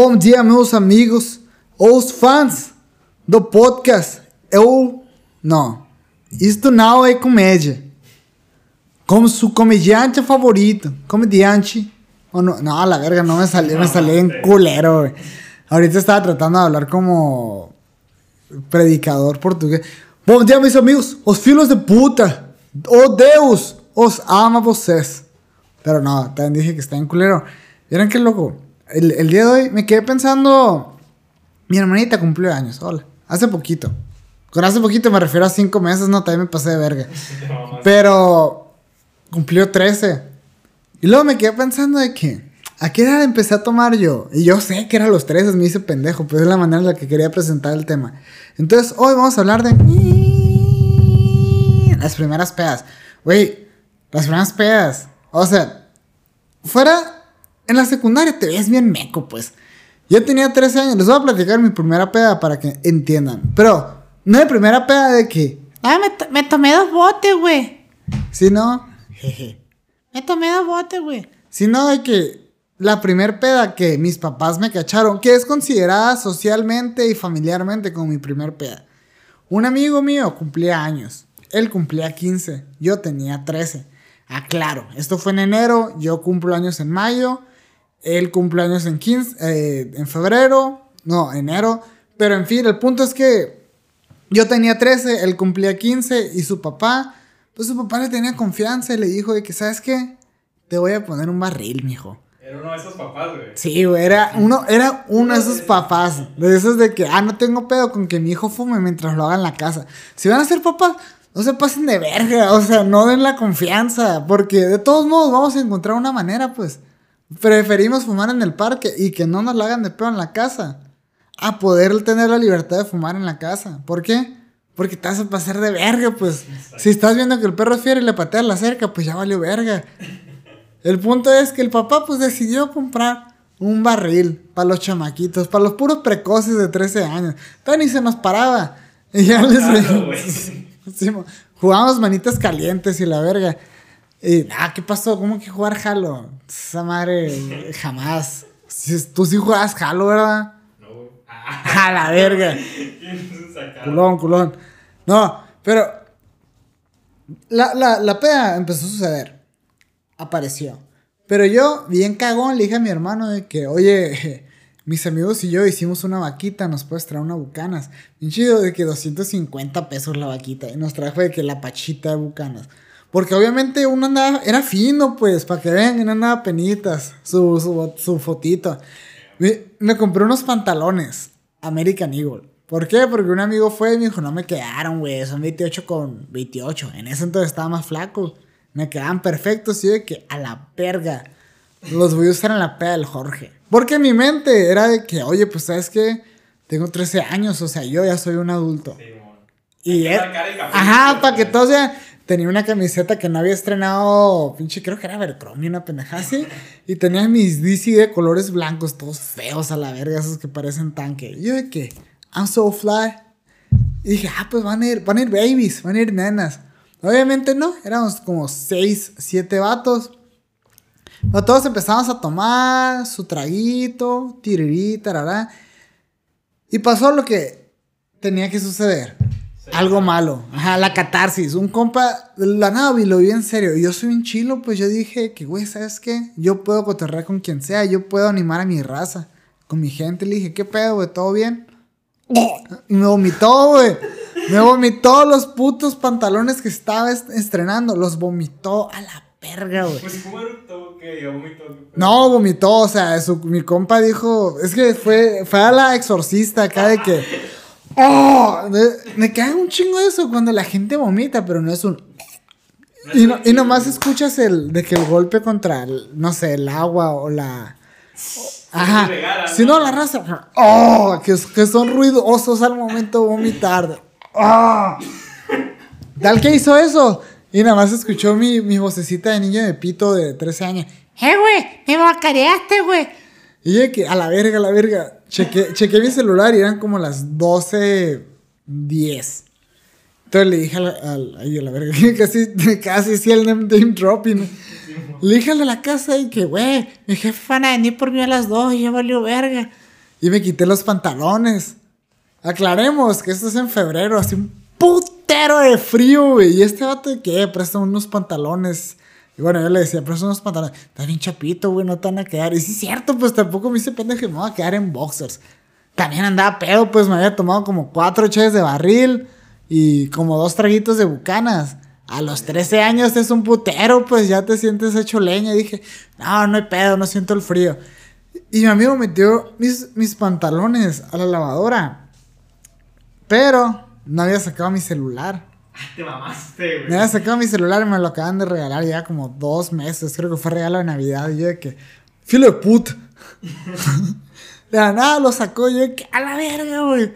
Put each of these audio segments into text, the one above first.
Bom dia, meus amigos, os fãs do podcast. Eu. Não. Isto não é comédia. Como su comediante favorito. Comediante. Oh, no, no, la verga, no me salió, me salió en culero, güey. Ahorita estaba tratando de hablar como predicador portugués. Bom dia, meus amigos, os filhos de puta. Oh Deus, os ama vocês. Pero no, también dije que está en culero. ¿Vieron qué loco? El, el día de hoy me quedé pensando. Mi hermanita cumplió años, hola. Hace poquito. Con hace poquito me refiero a cinco meses, no, también me pasé de verga. Pero cumplió 13. Y luego me quedé pensando de que, ¿a qué edad empecé a tomar yo? Y yo sé que era los 13, me hice pendejo, pero es la manera en la que quería presentar el tema. Entonces, hoy vamos a hablar de las primeras pedas. Güey, las primeras pedas. O sea, fuera en la secundaria te ves bien meco, pues. Yo tenía 13 años, les voy a platicar mi primera peda para que entiendan. Pero, no de primera peda de que, Ah, me, to- me tomé dos botes, güey. sino, jeje. Me tomé dos botes, güey. Sino de que la primer peda que mis papás me cacharon, que es considerada socialmente y familiarmente como mi primer peda. Un amigo mío cumplía años. Él cumplía 15. Yo tenía 13. Ah, claro. Esto fue en enero. Yo cumplo años en mayo. Él cumple años en, 15, eh, en febrero. No, enero. Pero en fin, el punto es que yo tenía 13, él cumplía 15 y su papá, pues su papá le tenía confianza y le dijo de que, ¿sabes qué? Te voy a poner un barril, mijo. Era uno de esos papás, güey. Sí, güey, era uno, era uno de esos papás, de esos de que, ah, no tengo pedo con que mi hijo fume mientras lo haga en la casa. Si van a ser papás, no se pasen de verga, o sea, no den la confianza, porque de todos modos vamos a encontrar una manera, pues. Preferimos fumar en el parque y que no nos la hagan de pedo en la casa, a poder tener la libertad de fumar en la casa. ¿Por qué? Porque te vas a pasar de verga, pues. Si estás viendo que el perro es fiero y le pateas la cerca, pues ya valió verga. El punto es que el papá pues decidió comprar un barril para los chamaquitos, para los puros precoces de 13 años. Ni se nos paraba. Y ya les Claro, jugábamos manitas calientes y la verga. Y, ah, ¿qué pasó? ¿Cómo que jugar Halo? Esa madre, jamás. Tú sí jugabas Halo, ¿verdad? No, güey. Ah, A la verga. Culón, culón. No, pero la, la, la peda empezó a suceder. Apareció. Pero yo, bien cagón, le dije a mi hermano de que, oye, mis amigos y yo hicimos una vaquita, nos puedes traer una bucanas. Bien chido de que 250 pesos la vaquita. Y nos trajo de que la pachita de bucanas. Porque obviamente uno andaba, era fino, pues, para que vean, no andaba penitas, su, su, su fotito. Me, me compré unos pantalones American Eagle. ¿Por qué? Porque un amigo fue y me dijo, no me quedaron, güey, son 28 con 28. En ese entonces estaba más flaco. Me quedaban perfectos y de que a la verga. Los voy a usar en la peda del Jorge. Porque en mi mente era de que, oye, pues sabes qué, tengo 13 años, o sea, yo ya soy un adulto. Sí. Y que él- café, Ajá, para que todos vean. Tenía una camiseta que no había estrenado, pinche, creo que era Abercrombie, una pendejada así. Y tenía mis DC de colores blancos, todos feos a la verga, esos que parecen tanque. Yo de que, I'm so fly. Y dije, ah, pues van a ir, van a ir babies, van a ir nenas. Obviamente no, éramos como seis, siete vatos. Pero todos empezamos a tomar su traguito, tirirí, tarará. Y pasó lo que tenía que suceder. Algo malo. Ajá, la catarsis. Un compa, la nada, lo vi en serio. Y yo soy un chilo, pues yo dije que, güey, ¿sabes qué? Yo puedo cotorrear con quien sea. Yo puedo animar a mi raza. Con mi gente. Le dije, ¿qué pedo, güey? ¿Todo bien? Y me vomitó, güey. Me vomitó los putos pantalones que estaba est- estrenando. Los vomitó a la verga, güey. Pues, ¿cómo eructó? Vomito. No, vomitó, o sea, su- mi compa dijo, es que fue, fue a la exorcista acá de que, oh, me cae un chingo eso cuando la gente vomita, pero no es un... Y, no- y nomás escuchas el, de que el golpe contra, no sé, el agua o la... Ajá. Si no, la raza. Oh, que, que son ruidosos al momento vomitar. Oh. Tal que hizo eso. Y nada más escuchó mi, mi vocecita de niño de pito de 13 años. Eh, güey, me macareaste, güey. Y yo que a la verga, a la verga. Chequé, chequé mi celular y eran como las 12.10. Entonces le dije a la, al- ay, a la verga, casi, casi sí el name, dropping. Le dije de la casa y que, güey, Mi jefe van a venir por mí a las dos y ya valió verga. Y me quité los pantalones. Aclaremos que esto es en febrero, así un putero de frío, güey. Y este vato que presta unos pantalones. Y bueno, yo le decía, presta unos pantalones. Estás bien chapito, güey, no te van a quedar. Y sí es cierto, pues tampoco me hice pendejo que me voy a quedar en boxers. También andaba pedo, pues me había tomado como cuatro cheves de barril y como dos traguitos de bucanas. A los 13 años es un putero, pues ya te sientes hecho leña. Dije, no, no hay pedo, no siento el frío. Y mi amigo metió mis, mis pantalones a la lavadora. Pero no había sacado mi celular. Te mamaste, güey. Me había sacado mi celular y me lo acaban de regalar ya como dos meses. Creo que fue regalo de Navidad. Y yo de que, filo de put. de la nada lo sacó. Y yo de que, a la verga, güey.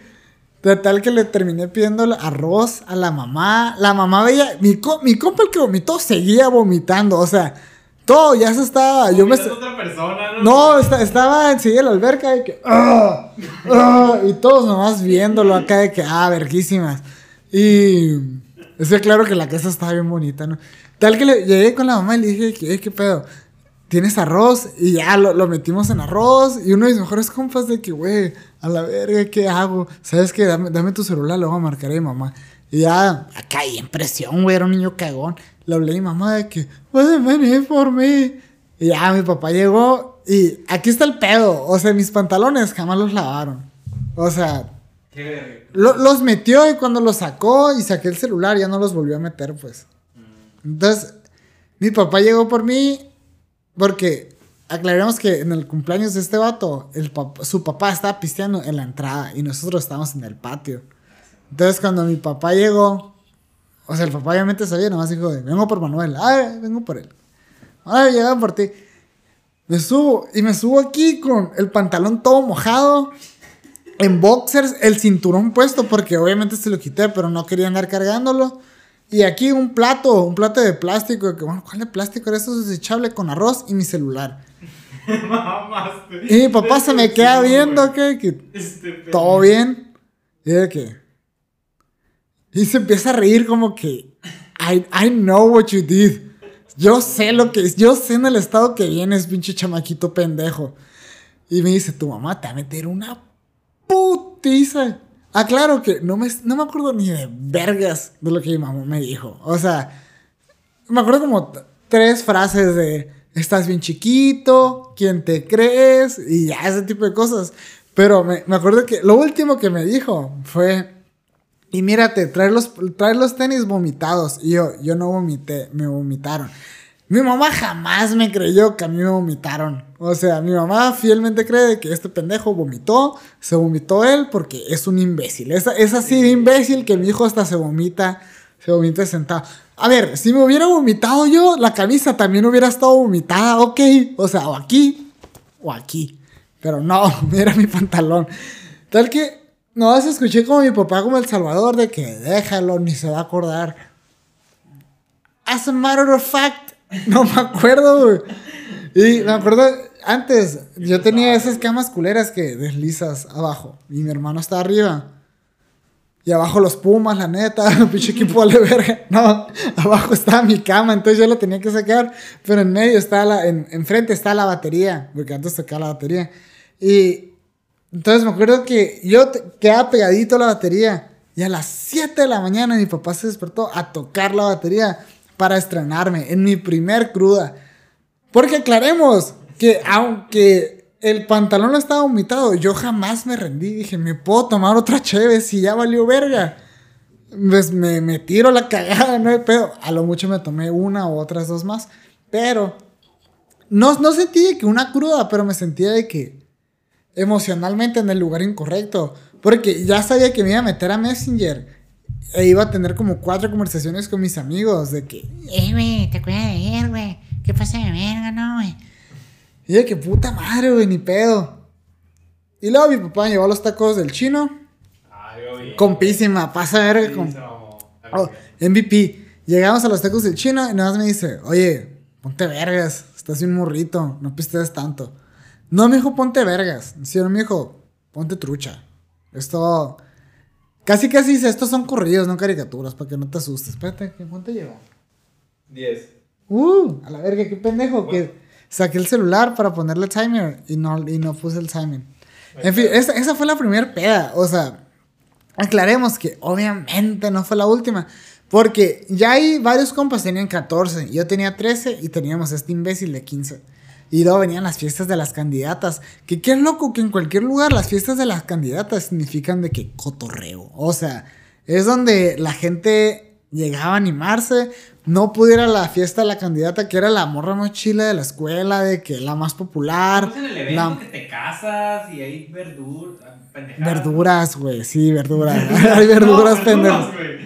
De tal que le terminé pidiendo arroz a la mamá. La mamá veía. Mi, co- mi compa, el que vomitó, seguía vomitando. O sea, todo ya se estaba. Yo me. Otra persona, ¿no? No, esta- estaba enseguida en la alberca de que. "Ah, ah", y todos nomás viéndolo acá de que. Ah, verguísimas. Y. Es que claro que la casa estaba bien bonita, ¿no? Tal que le llegué con la mamá y le dije "Eh, ¿qué pedo? ¿Tienes arroz? Y ya lo, lo metimos en arroz. Y uno de mis mejores compas de que, güey, a la verga, ¿qué hago? ¿Sabes qué? Dame, dame tu celular, lo voy a marcar a mi mamá. Y ya, acá hay impresión, güey, era un niño cagón. Le hablé a mi mamá de que, venir por mí. Y ya, mi papá llegó y aquí está el pedo. O sea, mis pantalones jamás los lavaron. O sea, Qué lo- los metió y cuando los sacó y saqué el celular ya no los volvió a meter, pues. Entonces, mi papá llegó por mí porque aclaremos que en el cumpleaños de este vato, el pap- su papá estaba pisteando en la entrada y nosotros estábamos en el patio. Entonces, cuando mi papá llegó, o sea, el papá obviamente sabía, nomás dijo, vengo por Manuel, ah, vengo por él. Ahora llegan por ti. Me subo y me subo aquí con el pantalón todo mojado, en boxers, el cinturón puesto, porque obviamente se lo quité, pero no quería andar cargándolo. Y aquí un plato, un plato de plástico, que bueno, ¿cuál de plástico era eso? Desechable con arroz y mi celular. Y mi papá se me queda viendo que, que Este todo bien. Y de que. Y se empieza a reír como que. I, I know what you did. Yo sé lo que. Yo sé en el estado que vienes, pinche chamaquito pendejo. Y me dice, tu mamá te va a meter una putiza. Ah, claro que no me, no me acuerdo ni de vergas de lo que mi mamá me dijo. O sea, me acuerdo como tres frases de estás bien chiquito, quién te crees y ya ese tipo de cosas. Pero me, me acuerdo que lo último que me dijo fue, y mírate, trae los, los tenis vomitados. Y yo, yo no vomité, me vomitaron. Mi mamá jamás me creyó que a mí me vomitaron. O sea, mi mamá fielmente cree que este pendejo vomitó, se vomitó él porque es un imbécil. Es, así de imbécil que mi hijo hasta se vomita, se vomita sentado. A ver, si me hubiera vomitado yo, la camisa también hubiera estado vomitada, ok. O sea, o aquí o aquí. Pero no, era mi pantalón. Tal que no vas escuché como mi papá como El Salvador de que déjalo, ni se va a acordar. As a matter of fact, no me acuerdo, güey. Y me acuerdo, antes yo tenía esas camas culeras que deslizas abajo y mi hermano está arriba. Y abajo los Pumas, la neta, pinche equipo vale verga. No, abajo estaba mi cama, entonces yo la tenía que sacar, pero en medio está la, en, enfrente está la batería, porque antes tocaba la batería. Y entonces me acuerdo que yo te- quedaba pegadito a la batería y a las 7 de la mañana mi papá se despertó a tocar la batería para estrenarme en mi primer cruda. Porque aclaremos que aunque el pantalón estaba vomitado, yo jamás me rendí. Dije, me puedo tomar otra cheve si ya valió verga. Pues me, me tiro la cagada, no hay pedo. A lo mucho me tomé una o otras dos más. Pero no, no sentí de que una cruda, pero me sentía de que emocionalmente en el lugar incorrecto. Porque ya sabía que me iba a meter a Messenger. E iba a tener como cuatro conversaciones con mis amigos de que... Eh, güey, te acuerdas de ver, güey. ¿Qué pasa de verga, no, güey? Y de que puta madre, güey, ni pedo. Y luego mi papá me llevó los tacos del chino. Ah, yo vi. Compísima, pasa a ver. Sí, con-. Oh, MVP. Llegamos a los tacos del chino y nada más me dice, oye, ponte vergas, estás bien morrito, no pistees tanto. No me dijo ponte vergas, sino me dijo, ponte trucha. Esto, casi casi dice, estos son corridos, no caricaturas, para que no te asustes. Espérate, ¿qué ponte lleva? 10. Uh, a la verga, qué pendejo, que saqué el celular para ponerle timer y no, y no puse el timer. En fin, esa, esa fue la primera peda. O sea, aclaremos que obviamente no fue la última. Porque ya hay varios compas tenían 14, yo tenía 13 y teníamos este imbécil de 15. Y luego venían las fiestas de las candidatas. Que qué loco que en cualquier lugar las fiestas de las candidatas significan de que cotorreo. O sea, es donde la gente llegaba a animarse. No pudiera la fiesta de la candidata, que era la morra más chila de la escuela, de que la más popular. En el evento la- que te casas y hay verduras, pendejadas. Verduras, güey, sí, verduras. Hay verduras, No, pendejas. güey.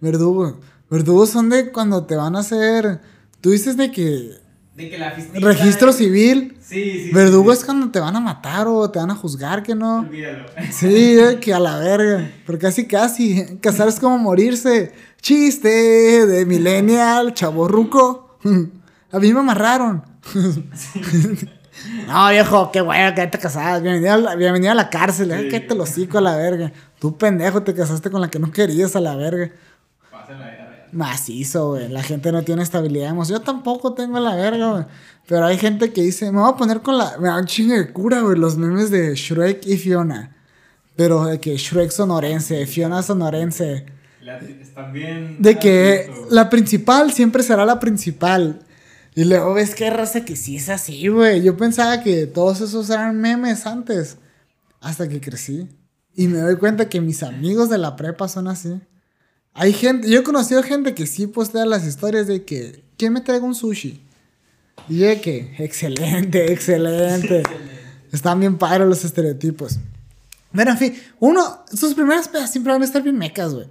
Verdugo. Verdugos son de cuando te van a hacer. Tú dices de que. De que la fiesta. Registro civil. Sí, sí. Verdugo sí, es cuando te van a matar o te van a juzgar, que sí. no. Olvídalo. Sí, que a la verga. Pero casi, casi. Casar es como morirse. Chiste de millennial, chaborruco. A mí me amarraron. No, viejo, qué bueno que te casabas. Bienvenido a la, bienvenido a la cárcel. ¿eh? Sí. Que te lo cico a la verga. Tú pendejo te casaste con la que no querías a la verga. Pasa Macizo, güey. La gente no tiene estabilidad emocional. Yo tampoco tengo la verga, güey. Pero hay gente que dice, me voy a poner con la. Me da un chingo de cura, güey. Los memes de Shrek y Fiona. Pero de que Shrek sonorense, Fiona sonorense. La- bien. De que la principal siempre será la principal. Y luego ves que raza que sí es así, güey. Yo pensaba que todos esos eran memes antes. Hasta que crecí. Y me doy cuenta que mis amigos de la prepa son así. Hay gente, yo he conocido gente que sí postea las historias de que, ¿quién me traiga un sushi? Y de que, excelente, excelente. Están bien padres los estereotipos. Pero en fin, uno, sus primeras pedas siempre van a estar bien mecas, güey.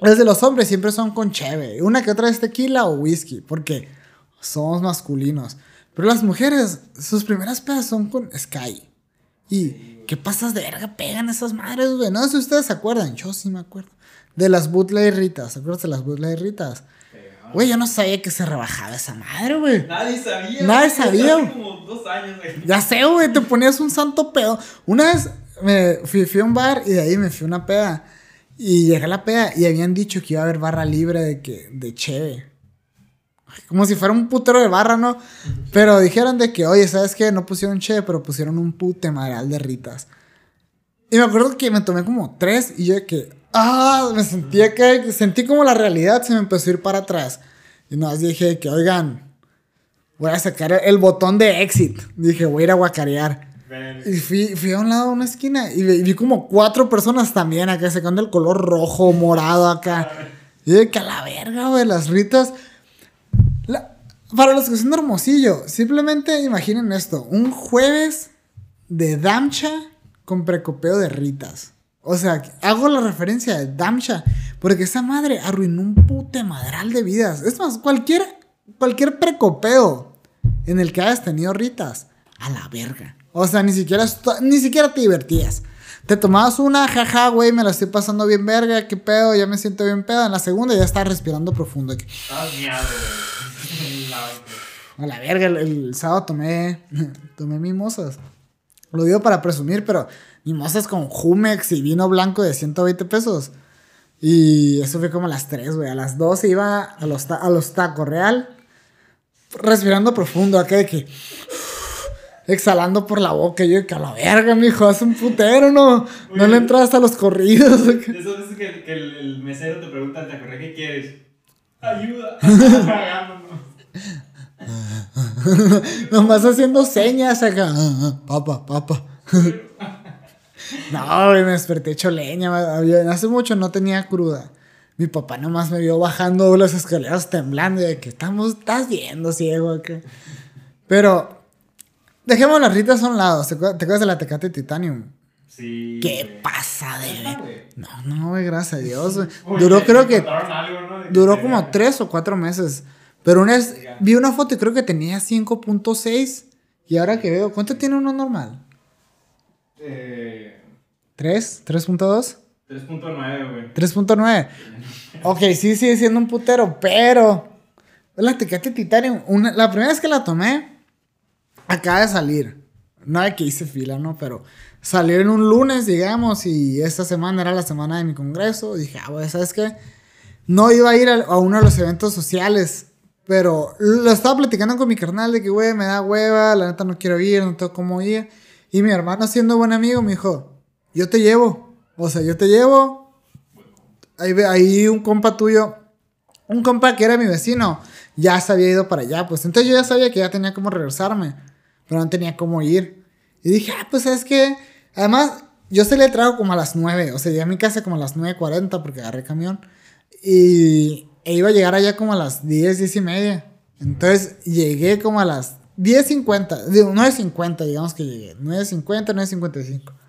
Las de los hombres siempre son con cheve. Una que otra es tequila o whisky, porque somos masculinos. Pero las mujeres, sus primeras pedas son con Sky. Y qué pasas de verga pegan esas madres, güey. No sé si ustedes se acuerdan, yo sí me acuerdo. De las bootleg ritas, ¿se acuerdan de las bootleg ritas? Güey, yo no sabía que se rebajaba esa madre, güey. Nadie sabía. Nadie sabía, Hace güey. como dos años, güey. Ya sé, güey, te ponías un santo pedo. Una vez me fui, fui a un bar y de ahí me fui a una peda. Y llegué a la peda y habían dicho que iba a haber barra libre de que de cheve. Como si fuera un putero de barra, ¿no? Pero dijeron de que, oye, ¿sabes qué? No pusieron cheve, pero pusieron un pute madral de ritas. Y me acuerdo que me tomé como tres y yo de que, ah, me sentía que, sentí como la realidad se me empezó a ir para atrás. Y no, dije que, oigan, voy a sacar el botón de exit. Dije, voy a ir a guacarear. Ven. Y fui, fui a un lado de una esquina y vi, vi como cuatro personas también acá sacando el color rojo, morado acá. Y de que a la verga, güey, las ritas. La- para los que son de Hermosillo, simplemente imaginen esto: un jueves de Damcha con precopeo de ritas. O sea, hago la referencia de Damcha porque esa madre arruinó un pute madral de vidas. Es más, cualquier, cualquier precopeo en el que hayas tenido ritas, a la verga. O sea, ni siquiera, ni siquiera te divertías. Te tomabas una, jaja, güey, me la estoy pasando bien verga, qué pedo, ya me siento bien pedo. En la segunda ya estás respirando profundo. La- A la verga, el, el sábado tomé, tomé mimosas. Lo digo para presumir, pero mimosas con Jumex y vino blanco de 120 pesos. Y eso fue como a las 3, güey. A las 12 iba a los, a los tacos real, respirando profundo, acá de que. Exhalando por la boca, yo que a la verga, mijo, hace un putero, ¿no? No le entras a los corridos. Esas veces que, que el, el mesero te pregunta, ¿te acordás qué quieres? Ayuda. Nomás haciendo señas acá. Ah, ah, Papa, papa. No, güey, me desperté hecho leña. Hace mucho no tenía cruda. Mi papá nomás me vio bajando las escaleras temblando. Y de que estamos, estás viendo, ciego. acá. Pero, dejemos las ritas a un lado. ¿Te acuerdas, de la Tecate Titanium? Sí. ¿Qué güey. pasa de. No, no, güey, gracias a Dios. Uy, Duró, creo que que Duró como tres o cuatro meses. Pero una vez vi una foto y creo que tenía 5.6. Y ahora que veo, ¿cuánto tiene uno normal? Eh, ¿3? ¿3.2? 3.9, güey. 3.9. Ok, sí sigue siendo un putero, pero. La Tecate Titanium, una- la primera vez que la tomé, acaba de salir. No de que hice fila, ¿no? Pero salió en un lunes, digamos, y esta semana era la semana de mi congreso. Dije, ah, güey, ¿sabes qué? No iba a ir a, a uno de los eventos sociales, pero lo estaba platicando con mi carnal de que, güey, me da hueva, la neta no quiero ir, no tengo cómo ir. Y mi hermano, siendo buen amigo, me dijo, yo te llevo. O sea, yo te llevo. Ahí, ahí un compa tuyo, un compa que era mi vecino, ya se había ido para allá. Pues entonces yo ya sabía que ya tenía cómo regresarme, pero no tenía cómo ir. Y dije, ah, pues es que, además, yo se le traigo como a las 9. O sea, llegué a mi casa como a las 9.40 porque agarré camión. Y e iba a llegar allá como a las 10, 10 y media. Entonces llegué como a las 10.50, digo, 9.50, digamos que llegué. 9.50, 9.55.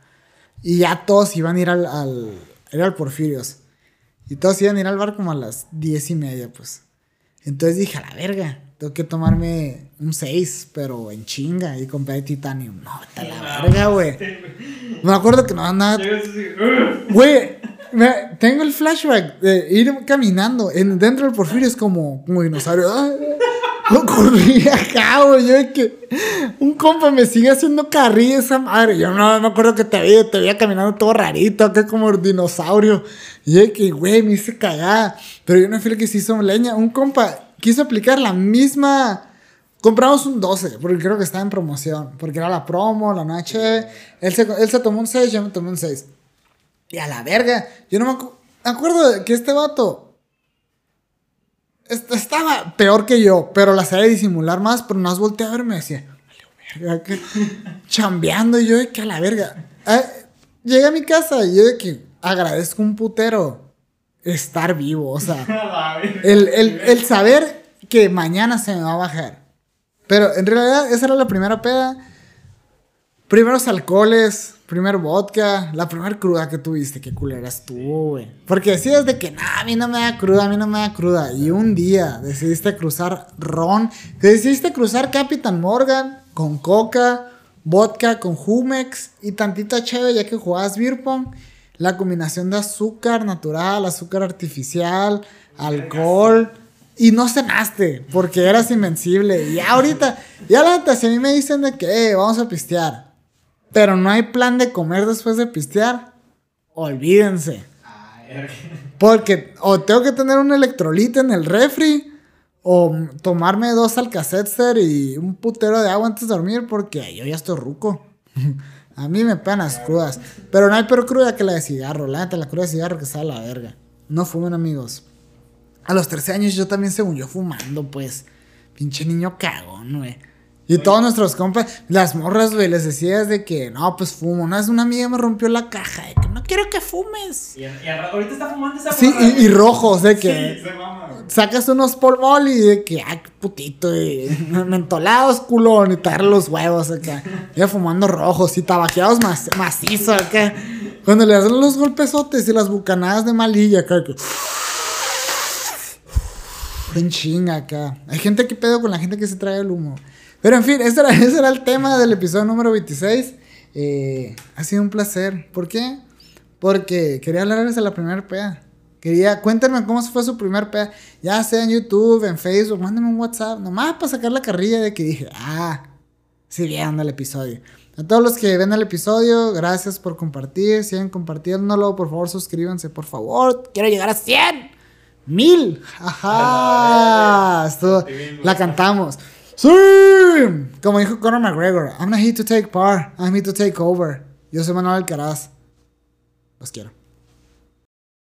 Y ya todos iban a ir al, al, era Porfirios. Y todos iban a ir al bar como a las 10 y media, pues. Entonces dije, a la verga, tengo que tomarme un 6, pero en chinga. Y compré Titanium. No, a la verga, güey. Me acuerdo que no "Ugh". Güey, tengo el flashback de ir caminando en, dentro del Porfirio, es como, como dinosaurio. Corrí acá, güey. Yo de que un compa me sigue haciendo carrilla esa madre. Yo no me acuerdo que te veía, te veía caminando todo rarito, acá como dinosaurio. Y de que, güey, me hice cagada. Pero yo no fui el que se hizo leña. Un compa quiso aplicar la misma. Compramos un 12, porque creo que estaba en promoción. Porque era la promo, la noche. Él se, él se tomó un 6, yo me tomé un 6. Y a la verga. Yo no me acu- acuerdo que este vato estaba peor que yo, pero la sabía disimular más, pero no has volteado a verme y decía, vale, verga, que chambeando y yo de que a la verga. Ah, llegué a mi casa y yo de que agradezco un putero estar vivo, o sea, el, el, el saber que mañana se me va a bajar. Pero en realidad esa era la primera peda. Primeros alcoholes, primer vodka, la primera cruda que tuviste, qué culera estuvo, güey. Porque decías de que, nah, a mí no me da cruda, a mí no me da cruda. Y un día decidiste cruzar ron, decidiste cruzar Capitán Morgan con coca, vodka con Jumex y tantita cheve ya que jugabas beer. La combinación de azúcar natural, azúcar artificial, alcohol. Y no cenaste porque eras invencible. Y ahorita, ya la neta, si a mí me dicen de que "Eh, vamos a pistear, pero no hay plan de comer después de pistear, olvídense. Porque o tengo que tener un electrolite en el refri, o tomarme dos alcacetzer y un putero de agua antes de dormir, porque yo ya estoy ruco. a mí me pegan las crudas. Pero no hay peor cruda que la de cigarro. La neta, la cruda de cigarro que está a la verga. No fumen, amigos. A los 13 años yo también, según yo, fumando, pues. Pinche niño cagón, güey. Y todos nuestros compas, las morras, güey, les decías de que, no, pues fumo. Una vez una amiga me rompió la caja de que no quiero que fumes. Y, ahorita está fumando esa Sí, y, y rojos, de que Sí, sacas unos polvol y de que, ay, putito, y mentolados, culón, y te agarran los huevos acá. Ya fumando rojos y tabaqueados mac- macizo acá. Cuando le hacen los golpesotes y las bucanadas de malilla acá. que- En chinga acá. Hay gente que pedo con la gente que se trae el humo. Pero en fin, ese era, ese era el tema del episodio número 26. Eh, ha sido un placer. ¿Por qué? Porque quería hablarles de la primera peda. Quería, cuéntenme cómo fue su primer peda. Ya sea en YouTube, en Facebook, mándenme un WhatsApp. Nomás para sacar la carrilla de que dije, ah, sí, viendo el episodio. A todos los que ven el episodio, gracias por compartir. Sigan compartiéndolo. Por favor, suscríbanse, por favor. Quiero llegar a 100. Mil. Ajá. Esto la cantamos. Sí. Como dijo Conor McGregor, I'm not here to take part. I'm here to take over. Yo soy Manuel Alcaraz. Los quiero.